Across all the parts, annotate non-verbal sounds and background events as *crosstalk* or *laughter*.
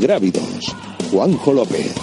Ingrávidos, Juanjo López.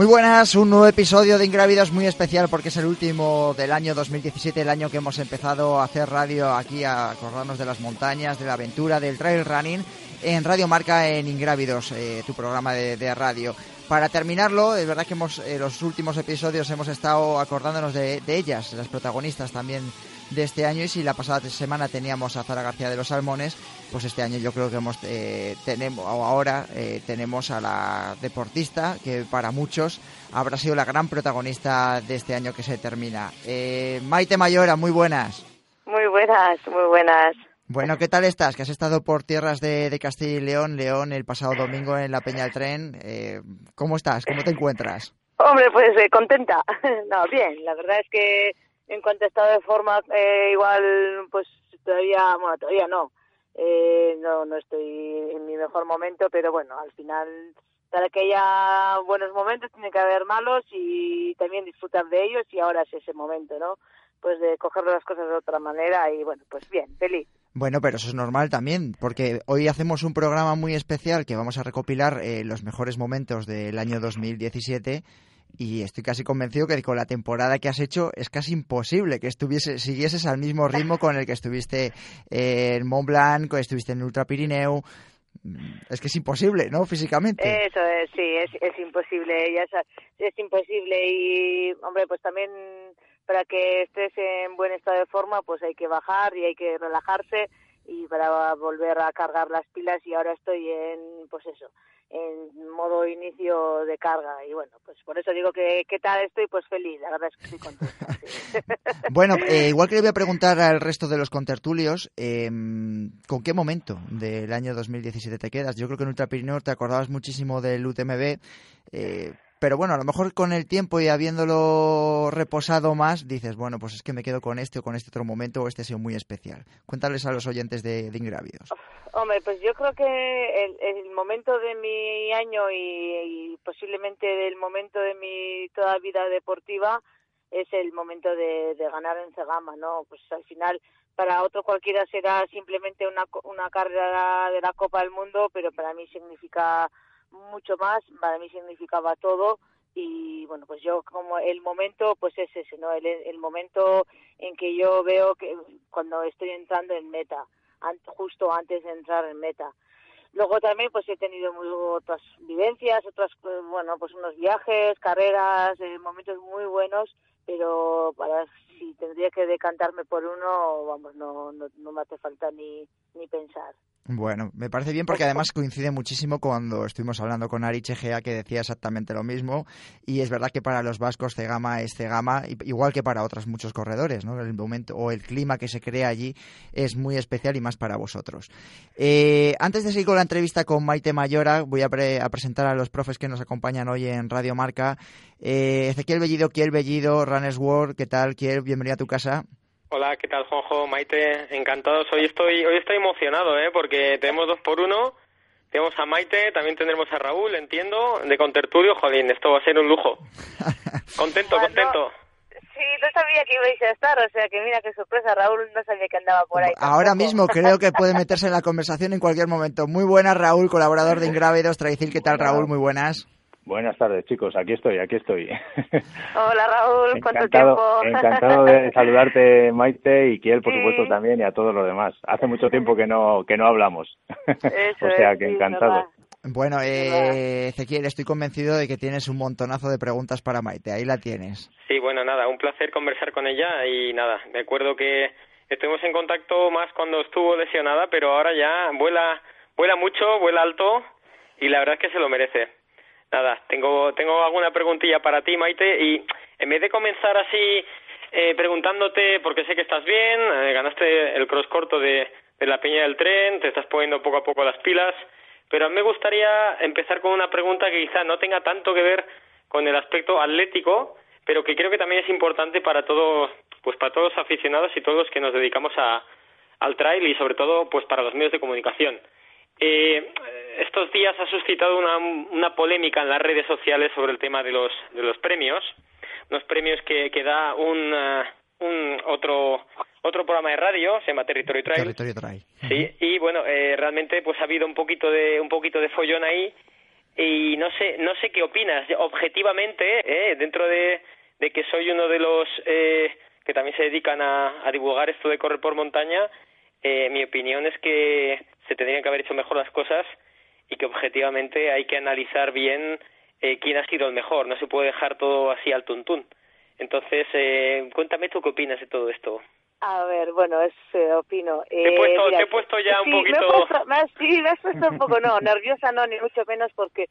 Muy buenas, un nuevo episodio de Ingrávidos muy especial porque es el último del año 2017, el año que hemos empezado a hacer radio aquí, a acordarnos de las montañas, de la aventura, del trail running en Radio Marca en Ingrávidos, eh, tu programa de, radio. Para terminarlo, es verdad que hemos, en los últimos episodios hemos estado acordándonos de, de ellas, las protagonistas también de este año y si la pasada semana teníamos a Zara García de los Salmones, pues este año yo creo que hemos eh, tenemos o ahora eh, tenemos a la deportista que para muchos habrá sido la gran protagonista de este año que se termina. Eh, Maite Mayora, muy buenas. Muy buenas, muy buenas. Bueno, ¿qué tal estás? Que has estado por tierras de, Castilla y León, León, el pasado domingo en la Peña del Tren. Eh, ¿Cómo estás? ¿Cómo te encuentras? Hombre, pues contenta. *laughs* no, bien, la verdad es que en cuanto a estado de forma, eh, igual, pues todavía, bueno, todavía no. Eh, no, no estoy en mi mejor momento, pero bueno, al final, para que haya buenos momentos, tiene que haber malos y también disfrutar de ellos y ahora es ese momento, ¿no? Pues de coger las cosas de otra manera y bueno, pues bien, feliz. Bueno, pero eso es normal también, porque hoy hacemos un programa muy especial que vamos a recopilar eh, los mejores momentos del año 2017 y estoy casi convencido que con la temporada que has hecho es casi imposible que estuviese, siguieses al mismo ritmo con el que estuviste en Mont Blanc, estuviste en Ultra Pirineo. Es que es imposible, ¿no? Físicamente. Eso es, sí, es, es imposible, ya es imposible y, hombre, pues también para que estés en buen estado de forma, pues hay que bajar y hay que relajarse y para volver a cargar las pilas y ahora estoy en, pues eso, en modo inicio de carga. Y bueno pues por eso digo que qué tal estoy pues feliz la verdad es que estoy contenta *laughs* bueno eh, igual que le voy a preguntar al resto de los contertulios eh, con qué momento del año 2017 te quedas yo creo que en Ultra Pirineo te acordabas muchísimo del UTMB eh, pero bueno, a lo mejor con el tiempo y habiéndolo reposado más, dices, bueno, pues es que me quedo con este o con este otro momento o este ha sido muy especial. Cuéntales a los oyentes de, de Ingrávidos. Hombre, pues yo creo que el, momento de mi año y, posiblemente del momento de mi toda vida deportiva es el momento de, ganar en Cegama, ¿no? Pues al final para otro cualquiera será simplemente una, una carrera de la Copa del Mundo, pero para mí significa mucho más, para mí significaba todo y bueno, pues yo como el momento pues es ese, ¿no? El, el momento en que yo veo que cuando estoy entrando en meta, justo antes de entrar en meta. Luego también pues he tenido muy, otras vivencias, otras pues, bueno, pues unos viajes, carreras, eh, momentos muy buenos, pero para si tendría que decantarme por uno, vamos, no, no, no me hace falta ni, ni pensar. Bueno, me parece bien porque además coincide muchísimo cuando estuvimos hablando con Ari Chegea que decía exactamente lo mismo y es verdad que para los vascos Cegama es Cegama igual que para otros muchos corredores, ¿no? El momento o el clima que se crea allí es muy especial y más para vosotros. Eh, antes de seguir con la entrevista con Maite Mayora voy a, presentar a los profes que nos acompañan hoy en Radio Marca. Eh, Ezequiel Bellido, Kiel Bellido, Runners World, ¿qué tal Kiel? Bienvenido a tu casa. Hola, ¿qué tal, Juanjo? Maite, encantados. Hoy estoy, hoy estoy emocionado, ¿eh? Porque tenemos dos por uno. Tenemos a Maite, también tendremos a Raúl, entiendo, de Contertulio. Jolín, esto va a ser un lujo. *laughs* Contento, contento. Sí, no sabía que ibais a estar, o sea que mira qué sorpresa, Raúl no sabía que andaba por ahí. Ahora *laughs* mismo creo que puede meterse en la conversación en cualquier momento. Muy buenas, Raúl, colaborador de *laughs* Ingrávidos. Traicil, ¿qué tal, Raúl? Muy buenas. Buenas tardes, chicos. Aquí estoy, aquí estoy. *laughs* Hola, Raúl. ¿Cuánto tiempo? *laughs* Encantado de saludarte, Maite, y Kiel, por supuesto, también, y a todos los demás. Hace mucho tiempo que no que no hablamos. *laughs* o sea, que encantado. Bueno, eh, Ezequiel, estoy convencido de que tienes un montonazo de preguntas para Maite. Ahí la tienes. Sí, bueno, nada, un placer conversar con ella y nada, me acuerdo que estuvimos en contacto más cuando estuvo lesionada, pero ahora ya vuela, vuela mucho, vuela alto y la verdad es que se lo merece. Nada, tengo, tengo alguna preguntilla para ti, Maite, y en vez de comenzar así eh, preguntándote, porque sé que estás bien, eh, ganaste el cross corto de, de la Peña del Tren, te estás poniendo poco a poco las pilas, pero a mí me gustaría empezar con una pregunta que quizá no tenga tanto que ver con el aspecto atlético, pero que creo que también es importante para todos, pues para todos los aficionados y todos los que nos dedicamos a, al trail y sobre todo pues para los medios de comunicación. Eh, estos días ha suscitado una, una polémica en las redes sociales sobre el tema de los, de los premios, unos premios que, que da un, uh, un otro otro programa de radio se llama Territorio Trail. Territorio Trail. Sí, y bueno, eh, realmente pues ha habido un poquito de un poquito de follón ahí y no sé no sé qué opinas objetivamente eh, dentro de, de que soy uno de los eh, que también se dedican a, a divulgar esto de correr por montaña eh, mi opinión es que se tendrían que haber hecho mejor las cosas y que objetivamente hay que analizar bien eh, quién ha sido el mejor. No se puede dejar todo así al tuntún. Entonces, eh, cuéntame tú qué opinas de todo esto. A ver, bueno, es, eh, opino. te, he puesto, te he puesto ya un poquito... sí, me has puesto un poco, no, *laughs* nerviosa no, ni mucho menos, porque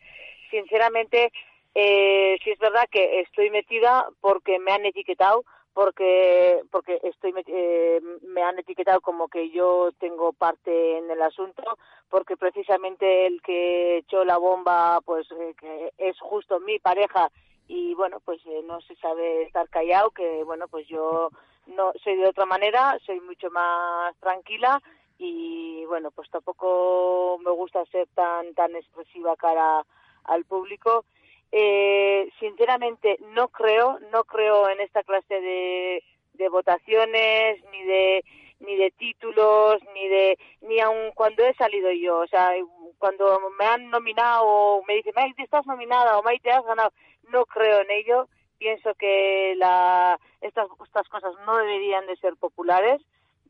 sinceramente eh, sí es verdad que estoy metida porque me han etiquetado, porque porque estoy eh, me han etiquetado como que yo tengo parte en el asunto porque precisamente el que echó la bomba pues eh, que es justo mi pareja y bueno pues eh, no se sabe estar callado que bueno pues yo no soy de otra manera soy mucho más tranquila y bueno pues tampoco me gusta ser tan tan expresiva cara al público eh, sinceramente no creo, no creo en esta clase de, de votaciones ni de ni de títulos ni de ni aun cuando he salido yo, o sea, cuando me han nominado o me dicen, Maite, estás nominada o Maite, has ganado, no creo en ello. Pienso que la, estas, estas cosas no deberían de ser populares.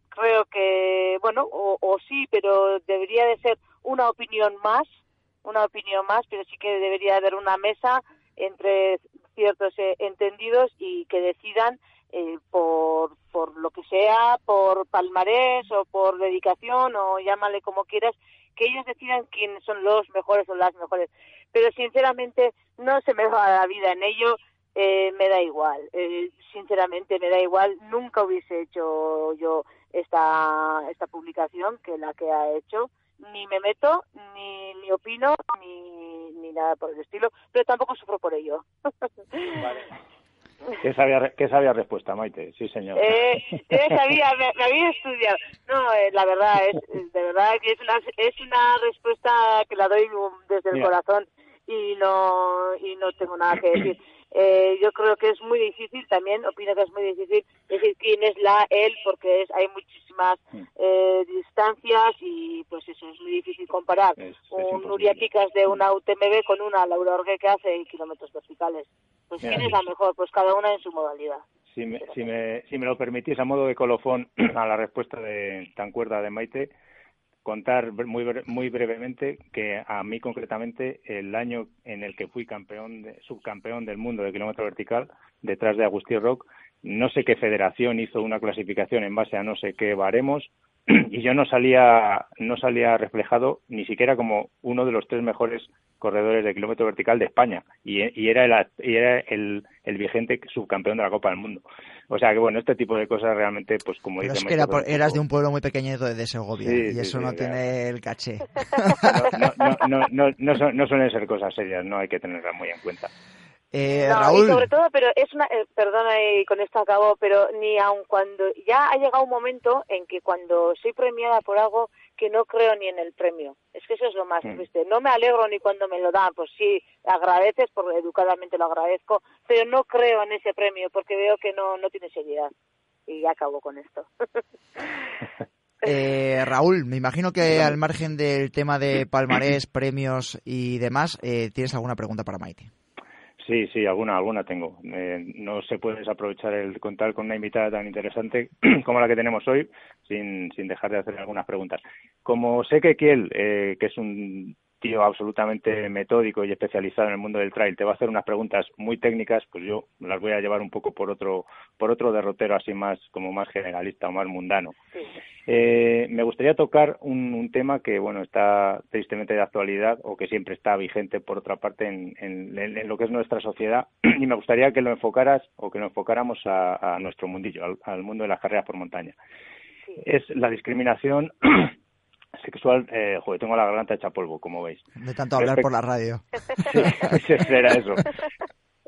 Creo que, bueno, o, o sí, pero debería de ser una opinión más una opinión más, pero sí que debería haber una mesa entre ciertos eh, entendidos y que decidan eh, por, por lo que sea, por palmarés o por dedicación o llámale como quieras, que ellos decidan quiénes son los mejores o las mejores. Pero sinceramente no se me va la vida en ello, eh, me da igual, sinceramente me da igual, nunca hubiese hecho yo esta, esta publicación que la que ha hecho ni me meto, ni, ni opino, ni, ni nada por el estilo, pero tampoco sufro por ello. *laughs* Vale. *laughs* ¿Qué sabía, qué sabía respuesta, Maite? Sí, señor. Eh, *laughs* sabía, me, había estudiado. No, eh, la verdad, es, de verdad que es una, es una respuesta que la doy desde el corazón y no, y no tengo nada que decir. *clears throat* Eh, yo creo que es muy difícil también, opino que es muy difícil decir quién es la él, porque es, hay muchísimas mm. eh, distancias y pues eso es muy difícil comparar un Nuria Picas de una UTMB con una Laura Orgue que hace kilómetros verticales. Pues quién es la mejor, pues cada una en su modalidad. Si me, si me, si me lo permitís, a modo de colofón *clears throat* a la respuesta de tan cuerda de Maite, contar muy, muy brevemente que a mí concretamente el año en el que fui campeón subcampeón del mundo de kilómetro vertical detrás de Agustín Rock no sé qué federación hizo una clasificación en base a no sé qué baremos *clears throat* y yo no salía no salía reflejado ni siquiera como uno de los tres mejores corredores de kilómetro vertical de España y, era, el, y era el, el, vigente subcampeón de la Copa del Mundo. O sea que bueno, este tipo de cosas realmente, pues como Pero es que eras de un pueblo muy pequeño de Segovia y eso no tiene el caché. No, no, no, no, suelen ser cosas serias, no hay que tenerlas muy en cuenta. Eh, Raúl. sobre todo, pero es una, eh, perdona y con esto acabo, pero ni aun cuando ya ha llegado un momento en que cuando soy premiada por algo que no creo ni en el premio. Es que eso es lo más mm. triste. No me alegro ni cuando me lo dan, pues sí, agradeces, porque educadamente lo agradezco, pero no creo en ese premio porque veo que no, no tiene seriedad. Y ya acabo con esto. *laughs* Eh, Raúl, me imagino que al margen del tema de *clears throat* palmarés, premios y demás, eh, ¿tienes alguna pregunta para Maite? Sí, sí, alguna, alguna tengo. Eh, no se puede desaprovechar el contar con una invitada tan interesante *clears throat* como la que tenemos hoy sin, sin dejar de hacer algunas preguntas. Como sé que Kiel, eh, que es un tío absolutamente metódico y especializado en el mundo del trail te va a hacer unas preguntas muy técnicas, pues yo las voy a llevar un poco por otro por otro derrotero así más como más generalista o más mundano. Eh, me gustaría tocar un, tema que bueno está tristemente de actualidad o que siempre está vigente por otra parte en, en, lo que es nuestra sociedad *clears throat* y me gustaría que lo enfocaras o que lo enfocáramos a, nuestro mundillo, al, mundo de las carreras por montaña. Es la discriminación *clears throat* sexual, eh, joder, tengo la garganta hecha polvo, como veis. De tanto hablar por la radio. *laughs* sí, era eso.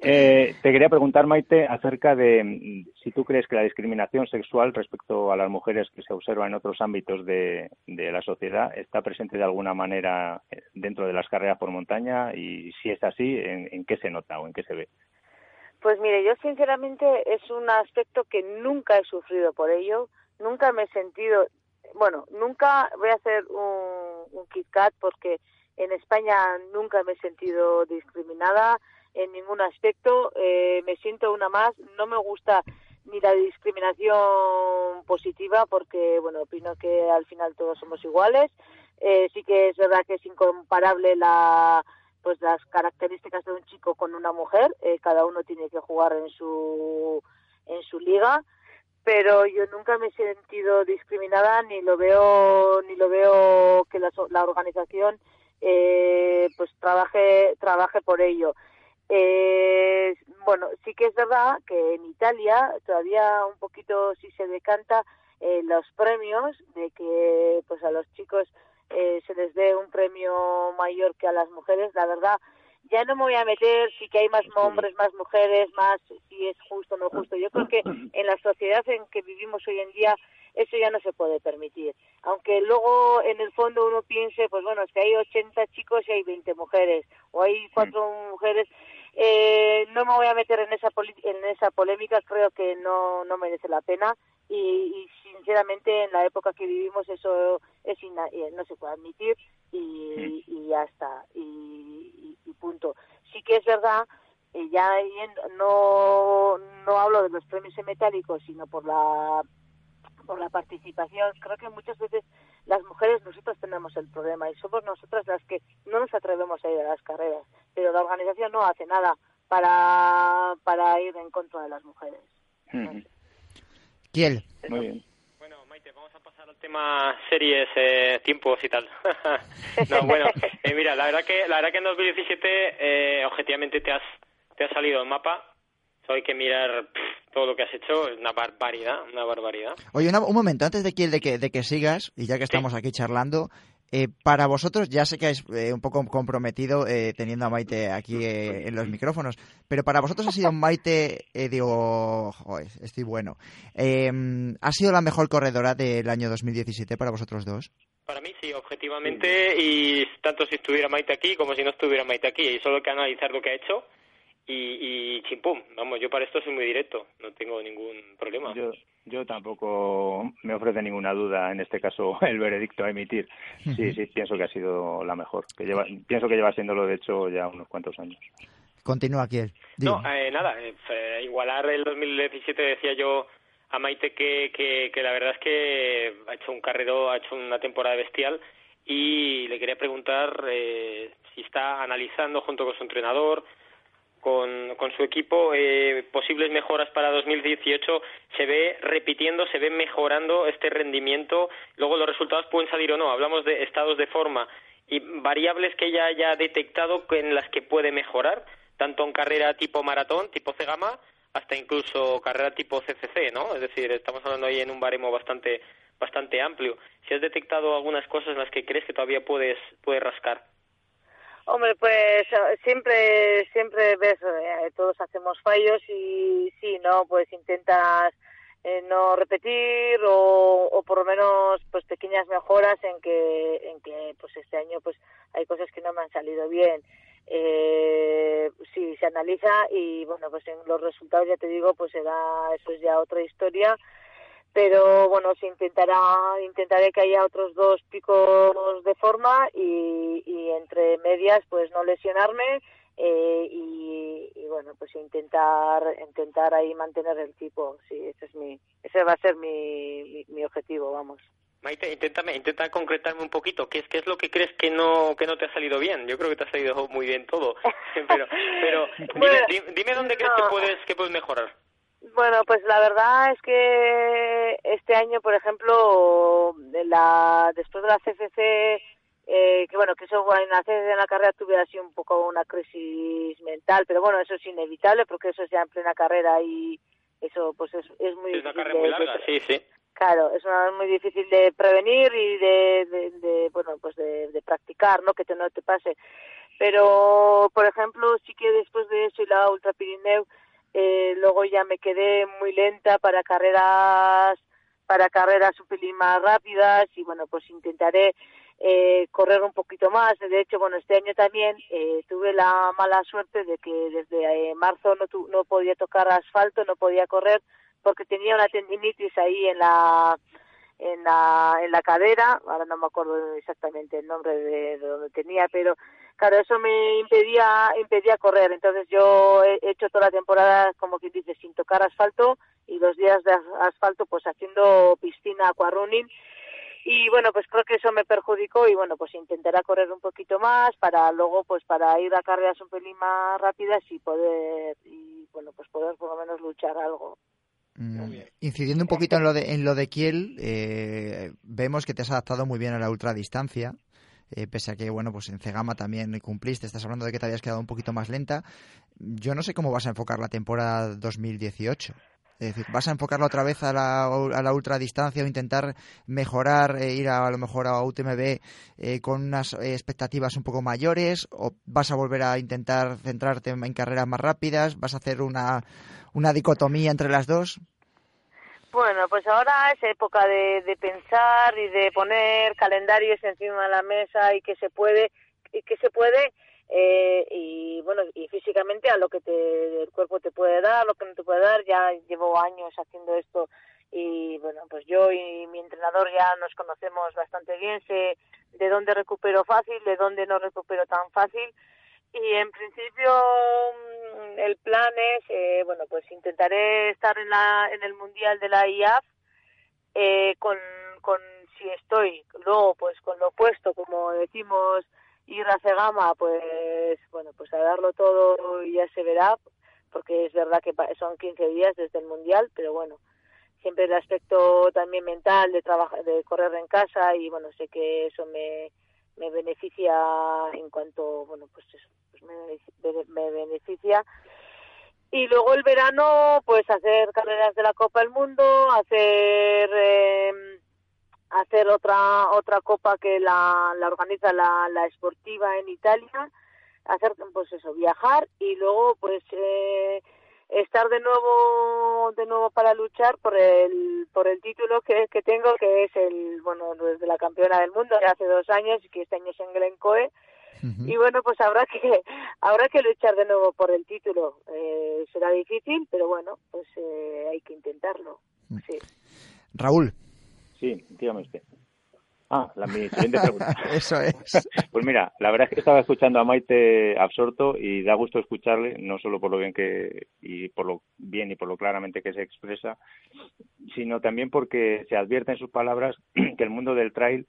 Eh, te quería preguntar, Maite, acerca de si tú crees que la discriminación sexual respecto a las mujeres que se observa en otros ámbitos de, la sociedad está presente de alguna manera eh, dentro de las carreras por montaña y si es así, ¿en, qué se nota o en qué se ve? Pues mire, yo sinceramente es un aspecto que nunca he sufrido por ello, nunca me he sentido, bueno, nunca voy a hacer un, un Kit Kat porque en España nunca me he sentido discriminada, en ningún aspecto. Eh, me siento una más. No me gusta ni la discriminación positiva porque, bueno, opino que al final todos somos iguales. Eh, sí que es verdad que es incomparable la pues las características de un chico con una mujer. Eh, cada uno tiene que jugar en su en su liga pero yo nunca me he sentido discriminada ni lo veo ni lo veo que la, la organización eh, pues trabaje trabaje por ello eh, bueno, sí que es verdad que en Italia todavía un poquito sí se decanta eh, los premios de que pues a los chicos eh, se les dé un premio mayor que a las mujeres. La verdad, ya no me voy a meter si que hay más hombres, más mujeres, más si es justo o no justo. Yo creo que *clears throat* en la sociedad en que vivimos hoy en día eso ya no se puede permitir. Aunque luego en el fondo uno piense, pues bueno, si hay 80 chicos y hay 20 mujeres, o hay cuatro mujeres, eh, no me voy a meter en esa en esa polémica, creo que no, no merece la pena y, sinceramente en la época que vivimos eso es eh, no se puede admitir y, y ya está y, punto. Sí que es verdad eh, ya no no hablo de los premios metálicos sino por la por la participación creo que muchas veces las mujeres nosotros tenemos el problema y somos nosotras las que no nos atrevemos a ir a las carreras, pero la organización no hace nada para, para ir en contra de las mujeres. ¿Quién? Muy bien. Maite, vamos a pasar al tema series, eh, tiempos y tal. *laughs* no, bueno, eh, mira, la verdad que la verdad que en 2017 eh, objetivamente te has te ha salido el mapa hay que mirar todo lo que has hecho, es una barbaridad, una barbaridad. Oye, un momento, antes de que, de que, de que sigas, y ya que estamos aquí charlando, eh, para vosotros, ya sé que es eh, un poco comprometido eh, teniendo a Maite aquí en los micrófonos, pero para vosotros ha sido Maite, digo, joder, estoy bueno. Em, ¿Ha sido la mejor corredora del año 2017 para vosotros dos? Para mí sí, objetivamente, y tanto si estuviera Maite aquí como si no estuviera Maite aquí, y solo hay que analizar lo que ha hecho y, y chimpum, vamos, yo para esto soy muy directo, no tengo ningún problema. Yo, yo tampoco me ofrece ninguna duda en este caso *laughs* el veredicto a emitir. Sí, sí, pienso que ha sido la mejor. Que lleva, pienso que lleva siéndolo de hecho ya unos cuantos años. Continúa aquí. No, eh, nada, eh, igualar el 2017 decía yo a Maite que, que, que la verdad es que ha hecho un carrero, ha hecho una temporada bestial y le quería preguntar eh, si está analizando junto con su entrenador con, con su equipo eh, posibles mejoras para 2018 se ve repitiendo, se ve mejorando este rendimiento. Luego los resultados pueden salir o no. Hablamos de estados de forma y variables que ella haya detectado en las que puede mejorar, tanto en carrera tipo maratón, tipo C-Gama, hasta incluso carrera tipo CCC, ¿no? Es decir, estamos hablando ahí en un baremo bastante bastante amplio. Si has detectado algunas cosas en las que crees que todavía puedes puedes rascar. Hombre, pues siempre, siempre ves, eh, todos hacemos fallos y sí, ¿no? Pues intentas eh, no repetir o, o por lo menos pues pequeñas mejoras en que, en que pues este año pues hay cosas que no me han salido bien. Eh, sí, se analiza y bueno, pues en los resultados ya te digo, pues será, eso es ya otra historia pero bueno se intentará intentaré que haya otros dos picos de forma y, y entre medias pues no lesionarme eh, y, y, bueno pues intentar intentar ahí mantener el tipo sí ese es mi ese va a ser mi, mi, objetivo vamos Maite, inténtame, intenta concretarme un poquito. ¿Qué es, ¿Qué es lo que crees que no, que no te ha salido bien? Yo creo que te ha salido muy bien todo. *laughs* pero, pero *laughs* dime, dime, dónde crees que puedes, que puedes mejorar. Bueno, pues la verdad es que este año, por ejemplo, de la, después de la CFC, eh, que bueno, que eso en la, en la carrera tuve así un poco una crisis mental, pero bueno, eso es inevitable porque eso es ya en plena carrera y eso pues es, es muy... Es una carrera muy larga, sí, sí. Claro, es una muy difícil de prevenir y de, de, bueno, pues de, practicar, ¿no? Que te, no te pase. Pero, por ejemplo, sí que después de eso y la Ultra Pirineu, eh, luego ya me quedé muy lenta para carreras para carreras un pelín más rápidas y bueno pues intentaré eh, correr un poquito más. De hecho bueno este año también eh, tuve la mala suerte de que desde marzo no no podía tocar asfalto no podía correr porque tenía una tendinitis ahí en la en la en la cadera. Ahora no me acuerdo exactamente el nombre de, de donde tenía pero claro, eso me impedía, impedía correr. Entonces yo he hecho toda la temporada, como quien dice, sin tocar asfalto y los días de asfalto pues haciendo piscina, aquarunning. Y bueno, pues creo que eso me perjudicó y bueno, pues intentaré correr un poquito más para luego pues para ir a carreras un pelín más rápidas y poder, y bueno, pues poder por lo menos luchar algo. Mm, incidiendo un poquito en lo de, en lo de Kiel, eh, vemos que te has adaptado muy bien a la ultradistancia. Eh, pese a que, bueno, pues en Cegama también cumpliste, estás hablando de que te habías quedado un poquito más lenta. Yo no sé cómo vas a enfocar la temporada 2018. Es decir, ¿vas a enfocarla otra vez a la, a la ultradistancia o intentar mejorar, e ir a, lo mejor a UTMB eh, con unas expectativas un poco mayores? ¿O vas a volver a intentar centrarte en carreras más rápidas? ¿Vas a hacer una, una dicotomía entre las dos? Bueno, pues ahora es época de, de pensar y de poner calendarios encima de la mesa y que se puede, y que se puede eh, y bueno y físicamente a lo que te, el cuerpo te puede dar, lo que no te puede dar. Ya llevo años haciendo esto y bueno pues yo y mi entrenador ya nos conocemos bastante bien, sé de dónde recupero fácil, de dónde no recupero tan fácil y en principio mm, el plan es, eh, bueno, pues intentaré estar en, la, en el Mundial de la IAF eh, con, con, si estoy, luego pues con lo opuesto, como decimos, ir a Cegama, pues bueno, pues a darlo todo y ya se verá, porque es verdad que son 15 días desde el Mundial, pero bueno, siempre el aspecto también mental de trabajar, de correr en casa y bueno, sé que eso me, me beneficia en cuanto, bueno, pues eso, me, beneficia. Y luego el verano, pues hacer carreras de la Copa del Mundo, hacer eh, hacer otra otra copa que la, la organiza la, la esportiva en Italia, hacer pues eso, viajar y luego pues eh, estar de nuevo de nuevo para luchar por el por el título que, que tengo que es el bueno desde la campeona del mundo de hace dos años y que este año es en Glencoe y bueno, pues habrá que *laughs* habrá que luchar de nuevo por el título. Eh, será difícil, pero bueno, pues eh, hay que intentarlo. Mm. Sí. Raúl. Sí, dígame usted. Ah, la mi siguiente pregunta. *laughs* Eso es. *laughs* pues mira, la verdad es que estaba escuchando a Maite absorto y da gusto escucharle, no solo por lo bien que y por lo bien y por lo claramente que se expresa, sino también porque se advierte en sus palabras *clears throat* que el mundo del trail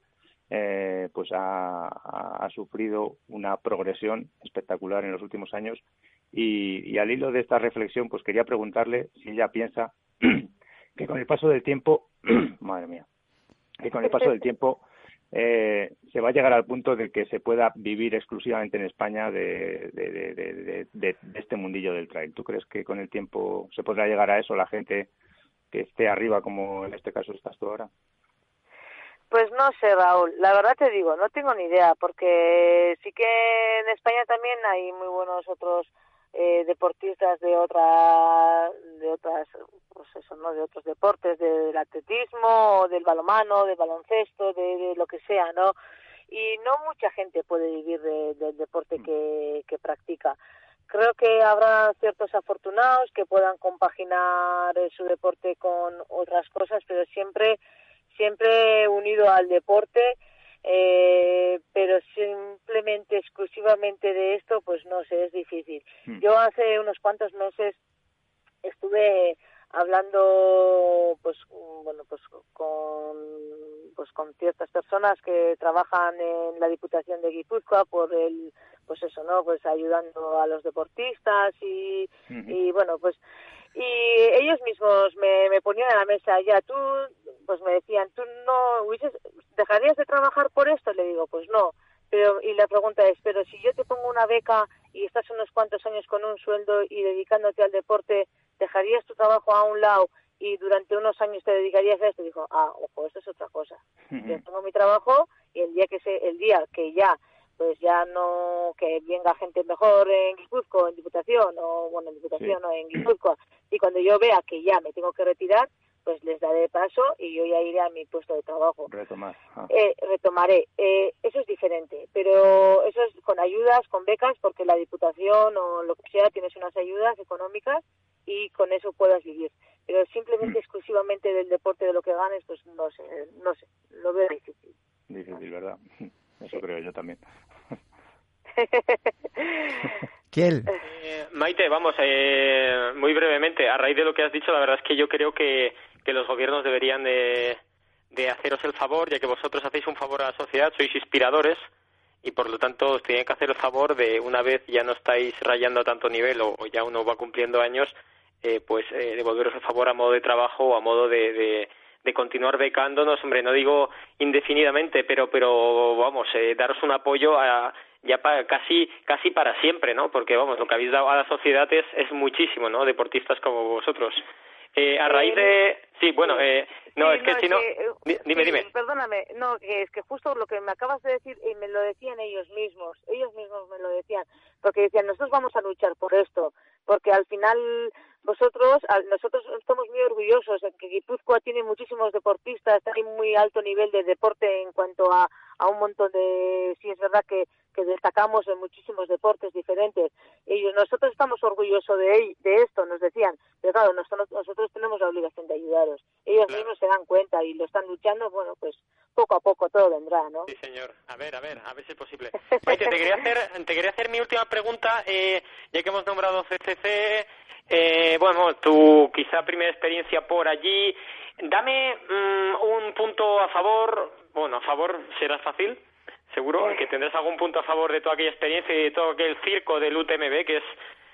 eh, pues ha, sufrido una progresión espectacular en los últimos años y, al hilo de esta reflexión pues quería preguntarle si ella piensa *clears throat* que con el paso del tiempo *clears throat* madre mía que con el paso del tiempo eh, se va a llegar al punto de que se pueda vivir exclusivamente en España de, de, este mundillo del trail. ¿Tú crees que con el tiempo se podrá llegar a eso la gente que esté arriba como en este caso estás tú ahora? Pues no sé, Raúl. La verdad te digo, no tengo ni idea, porque sí que en España también hay muy buenos otros eh, deportistas de otra, de otras, pues eso, ¿no? De otros deportes, del atletismo, del balomano, del baloncesto, de, lo que sea, ¿no? Y no mucha gente puede vivir del deporte que, que practica. Creo que habrá ciertos afortunados que puedan compaginar eh, su deporte con otras cosas, pero siempre siempre unido al deporte, eh, pero simplemente, exclusivamente de esto, pues no sé, es difícil. Hmm. Yo hace unos cuantos meses estuve hablando pues bueno pues con pues con ciertas personas que trabajan en la Diputación de Guipúzcoa por el pues eso no pues ayudando a los deportistas y, y bueno pues y ellos mismos me, me ponían a la mesa, ya tú, pues me decían, tú no, ¿dejarías de trabajar por esto? Le digo, pues no. Pero, y la pregunta es, pero si yo te pongo una beca y estás unos cuantos años con un sueldo y dedicándote al deporte, ¿dejarías tu trabajo a un lado y durante unos años te dedicarías a esto, dijo, ah, ojo, esto es otra cosa. Yo tengo mi trabajo y el día que se, el día que ya pues ya no que venga gente mejor en Guipúzcoa, en Diputación, o bueno, en Diputación o en Guipúzcoa, y cuando yo vea que ya me tengo que retirar, pues les daré paso y yo ya iré a mi puesto de trabajo. Retomar. Ah. Eh, retomaré. Eh, eso es diferente, pero eso es con ayudas, con becas, porque la Diputación o lo que sea tienes unas ayudas económicas y con eso puedas vivir. Pero simplemente exclusivamente del deporte de lo que ganes, pues no sé, no sé, lo veo difícil. Difícil, ¿verdad? *laughs* Eso creo yo también. *laughs* ¿Quién? Eh, Maite, vamos, eh, muy brevemente, a raíz de lo que has dicho, la verdad es que yo creo que, que los gobiernos deberían de, de haceros el favor, ya que vosotros hacéis un favor a la sociedad, sois inspiradores y por lo tanto os tienen que hacer el favor de una vez ya no estáis rayando a tanto nivel o, ya uno va cumpliendo años, eh, pues eh, devolveros el favor a modo de trabajo o a modo de, de, de continuar becándonos, hombre, no digo indefinidamente, pero pero vamos, eh, daros un apoyo a, ya para, casi casi para siempre, ¿no? Porque vamos, lo que habéis dado a la sociedad es, es muchísimo, ¿no? Deportistas como vosotros. Eh, a raíz de sí, bueno, eh, no, Sí, es que si no, eh, dime, dime. Perdóname, no, que es que justo lo que me acabas de decir, y me lo decían ellos mismos, ellos mismos me lo decían, porque decían, nosotros vamos a luchar por esto, porque al final vosotros, nosotros estamos muy orgullosos en que Guipúzcoa tiene muchísimos deportistas, hay muy alto nivel de deporte en cuanto a, a un montón de, sí es verdad que, que destacamos en muchísimos deportes diferentes. Ellos, nosotros estamos orgullosos de, ell- de esto, nos decían, pero claro, nosotros, nosotros tenemos la obligación de ayudaros. Ellos Claro. mismos se dan cuenta y lo están luchando, bueno, pues poco a poco todo vendrá, ¿no? Sí, señor. A ver, a ver, a ver si es posible. *laughs* Maite, te quería hacer, te quería hacer mi última pregunta, eh, ya que hemos nombrado CCC, eh, bueno, tu quizá primera experiencia por allí. Dame mm, un punto a favor, bueno, a favor será fácil, seguro, que tendrás algún punto a favor de toda aquella experiencia y de todo aquel circo del UTMB, que es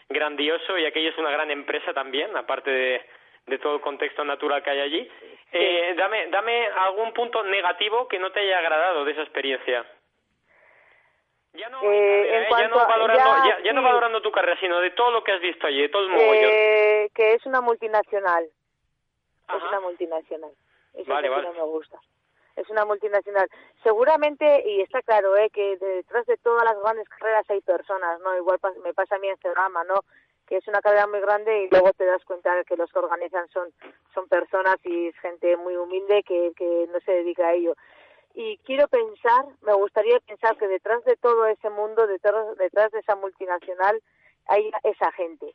grandioso y aquello es una gran empresa también, aparte de, de todo el contexto natural que hay allí. Eh, dame, dame algún punto negativo que no te haya agradado de esa experiencia. Ya no, Eh, en ¿eh? ya no a- valorando, ya, ya, ya no valorando tu carrera, sino de todo lo que has visto allí, de todo el mogollón. Eh, que es una multinacional. Es una multinacional. Eso Vale, es lo que vale. no me gusta. Es una multinacional. Seguramente, y está claro, eh, que detrás de todas las grandes carreras hay personas, ¿no? Igual me pasa a mí en Cerrama, ¿no? Que es una carrera muy grande y luego te das cuenta que los que organizan son, son personas y es gente muy humilde que, que no se dedica a ello. Y quiero pensar, me gustaría pensar que detrás de todo ese mundo, detrás, detrás de esa multinacional, hay esa gente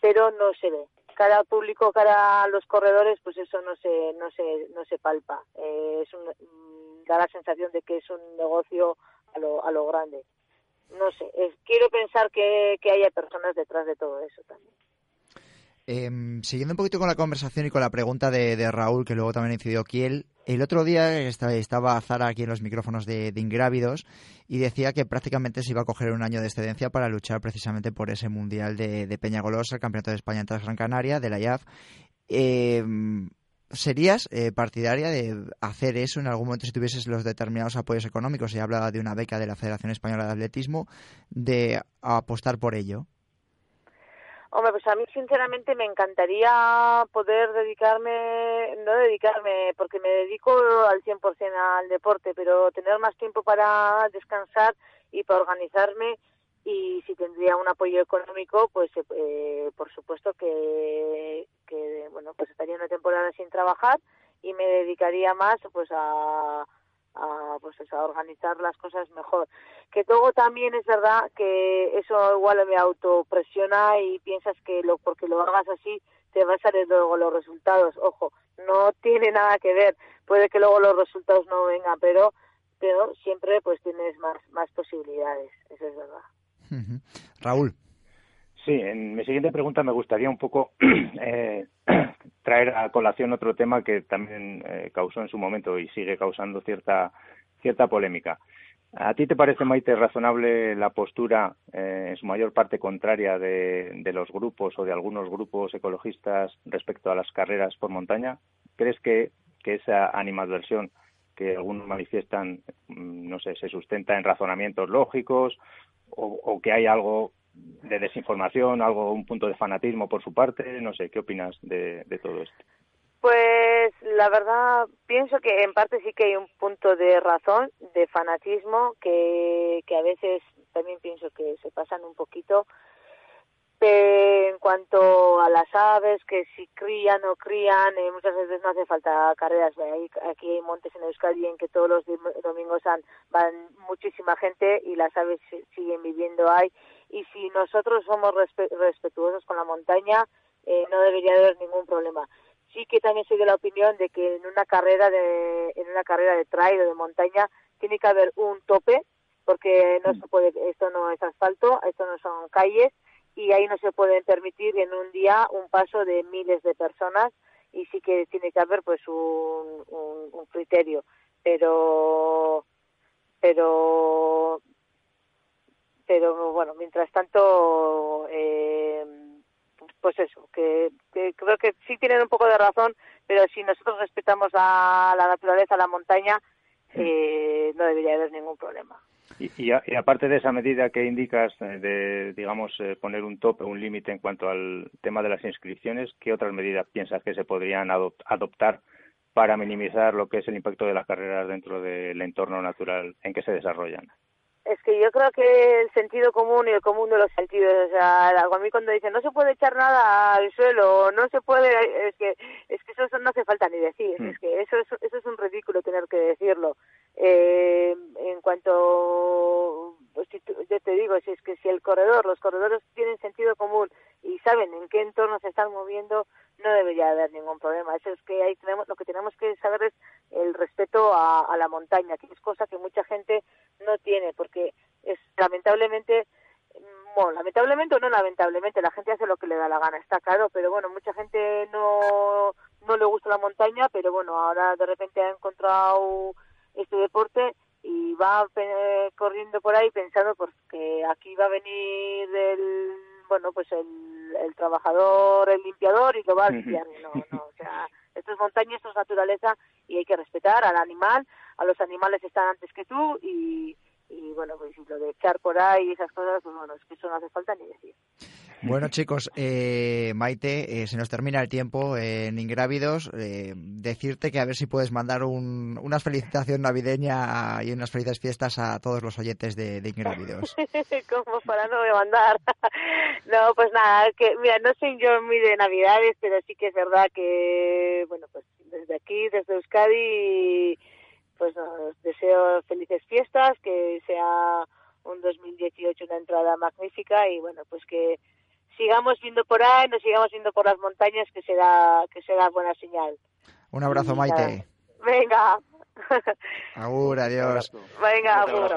pero no se ve. Cara al público, cara a los corredores, pues eso no se, no se, no se palpa. Eh, es un, mm, da la sensación de que es un negocio a lo, a lo grande. No sé, es- quiero pensar que, que haya personas detrás de todo eso también. Em, siguiendo un poquito con la conversación y con la pregunta de, Raúl, que luego también incidió Kiel, el otro día esta- estaba Zara aquí en los micrófonos de, de Ingrávidos y decía que prácticamente se iba a coger un año de excedencia para luchar precisamente por ese Mundial de, de Peña Golosa, el Campeonato de España en Gran Canaria, de la IAF. Em, ¿Serías eh, partidaria de hacer eso en algún momento si tuvieses los determinados apoyos económicos? Se hablaba de una beca de la Federación Española de Atletismo, de apostar por ello. Hombre, pues a mí sinceramente me encantaría poder dedicarme, no dedicarme, porque me dedico al 100% al deporte, pero tener más tiempo para descansar y para organizarme. Y si tendría un apoyo económico, pues eh, por supuesto que, que, bueno, pues estaría una temporada sin trabajar y me dedicaría más pues a, a pues eso, a organizar las cosas mejor. Que luego también es verdad que eso igual me autopresiona y piensas que lo porque lo hagas así te va a salir luego los resultados. Ojo no tiene nada que ver. Puede que luego los resultados no vengan pero pero siempre pues tienes más más posibilidades. Eso es verdad. Raúl. Sí, en mi siguiente pregunta me gustaría un poco *clears throat* eh, *clears throat* traer a colación otro tema que también eh, causó en su momento y sigue causando cierta cierta polémica. ¿A ti te parece, Maite, razonable la postura, eh, en su mayor parte contraria, de, los grupos o de algunos grupos ecologistas respecto a las carreras por montaña? ¿Crees que, que esa animadversión que algunos manifiestan, mm, no sé, se sustenta en razonamientos lógicos o, o que hay algo de desinformación, algo, un punto de fanatismo por su parte? No sé, ¿qué opinas de, todo esto? Pues la verdad pienso que en parte sí que hay un punto de razón, de fanatismo, que, que a veces también pienso que se pasan un poquito. en cuanto a las aves, que si crían o crían, eh, muchas veces no hace falta carreras. aquí hay montes en Euskadi en que todos los domingos van muchísima gente y las aves siguen viviendo ahí. Y si nosotros somos respetuosos con la montaña, eh, no debería haber ningún problema. Sí que también soy de la opinión de que en una carrera de en una carrera de trail o de montaña tiene que haber un tope porque no se puede esto no es asfalto, esto no son calles y ahí no se puede permitir en un día un paso de miles de personas y sí que tiene que haber pues un, un, criterio pero pero pero bueno mientras tanto eh, pues eso, que, creo que sí tienen un poco de razón, pero si nosotros respetamos a la naturaleza, a la montaña, eh, no debería haber ningún problema. Y, aparte de esa medida que indicas eh, de, digamos, eh, poner un tope, un límite en cuanto al tema de las inscripciones, ¿qué otras medidas piensas que se podrían adoptar para minimizar lo que es el impacto de las carreras dentro del entorno natural en que se desarrollan? Es que yo creo que el sentido común y el común de los sentidos, o sea, a mí cuando dicen no se puede echar nada al suelo, no se puede, es que es que eso, no hace falta ni decir, hmm. es que eso, eso, eso es un ridículo tener que decirlo. Eh, en cuanto, pues, yo te digo, si es que si el corredor, los corredores tienen sentido común y saben en qué entorno se están moviendo, no debería haber ningún problema. Eso es que ahí tenemos, lo que tenemos que saber es el respeto a, la montaña, que es cosa que mucha gente no tiene, porque es lamentablemente bueno, lamentablemente o no lamentablemente, la gente hace lo que le da la gana, está claro, pero bueno, mucha gente no, no le gusta la montaña, pero bueno, ahora de repente ha encontrado este deporte y va corriendo por ahí pensando porque aquí va a venir el, bueno, pues el, el trabajador, el limpiador y lo va a limpiar, no, no, o sea, esto es montaña, esto es naturaleza y hay que respetar al animal, a los animales están antes que tú y, y bueno, pues lo de echar por ahí y esas cosas, pues bueno, es que eso no hace falta ni decir. Bueno, chicos, eh, Maite, eh, se nos termina el tiempo en Ingrávidos. Eh, decirte que a ver si puedes mandar un, una felicitación navideña y unas felices fiestas a todos los oyentes de, de Ingrávidos. *laughs* Como para no me mandar. *laughs* no, pues nada, que mira, no soy yo muy de Navidades, pero sí que es verdad que, bueno, pues desde aquí, desde Euskadi pues os deseo felices fiestas, que sea un 2018 una entrada magnífica y bueno, pues que sigamos viendo por ahí, nos sigamos viendo por las montañas, que será que será buena señal. Un abrazo, Maite. Venga. *laughs* Agur, adiós. Venga, agur.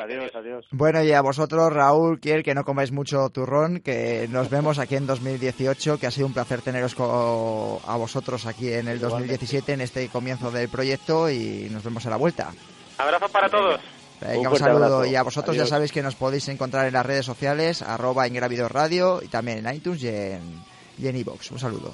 Adiós, adiós. Bueno, y a vosotros, Raúl, quiero que no comáis mucho turrón, que nos vemos aquí en 2018, que ha sido un placer teneros a vosotros aquí en el 2017, en este comienzo del proyecto, y nos vemos a la vuelta. Abrazos para todos. Venga, un, saludo. Y a vosotros ya sabéis que nos podéis encontrar en las redes sociales, arroba Radio, y también en iTunes y en, y Un saludo.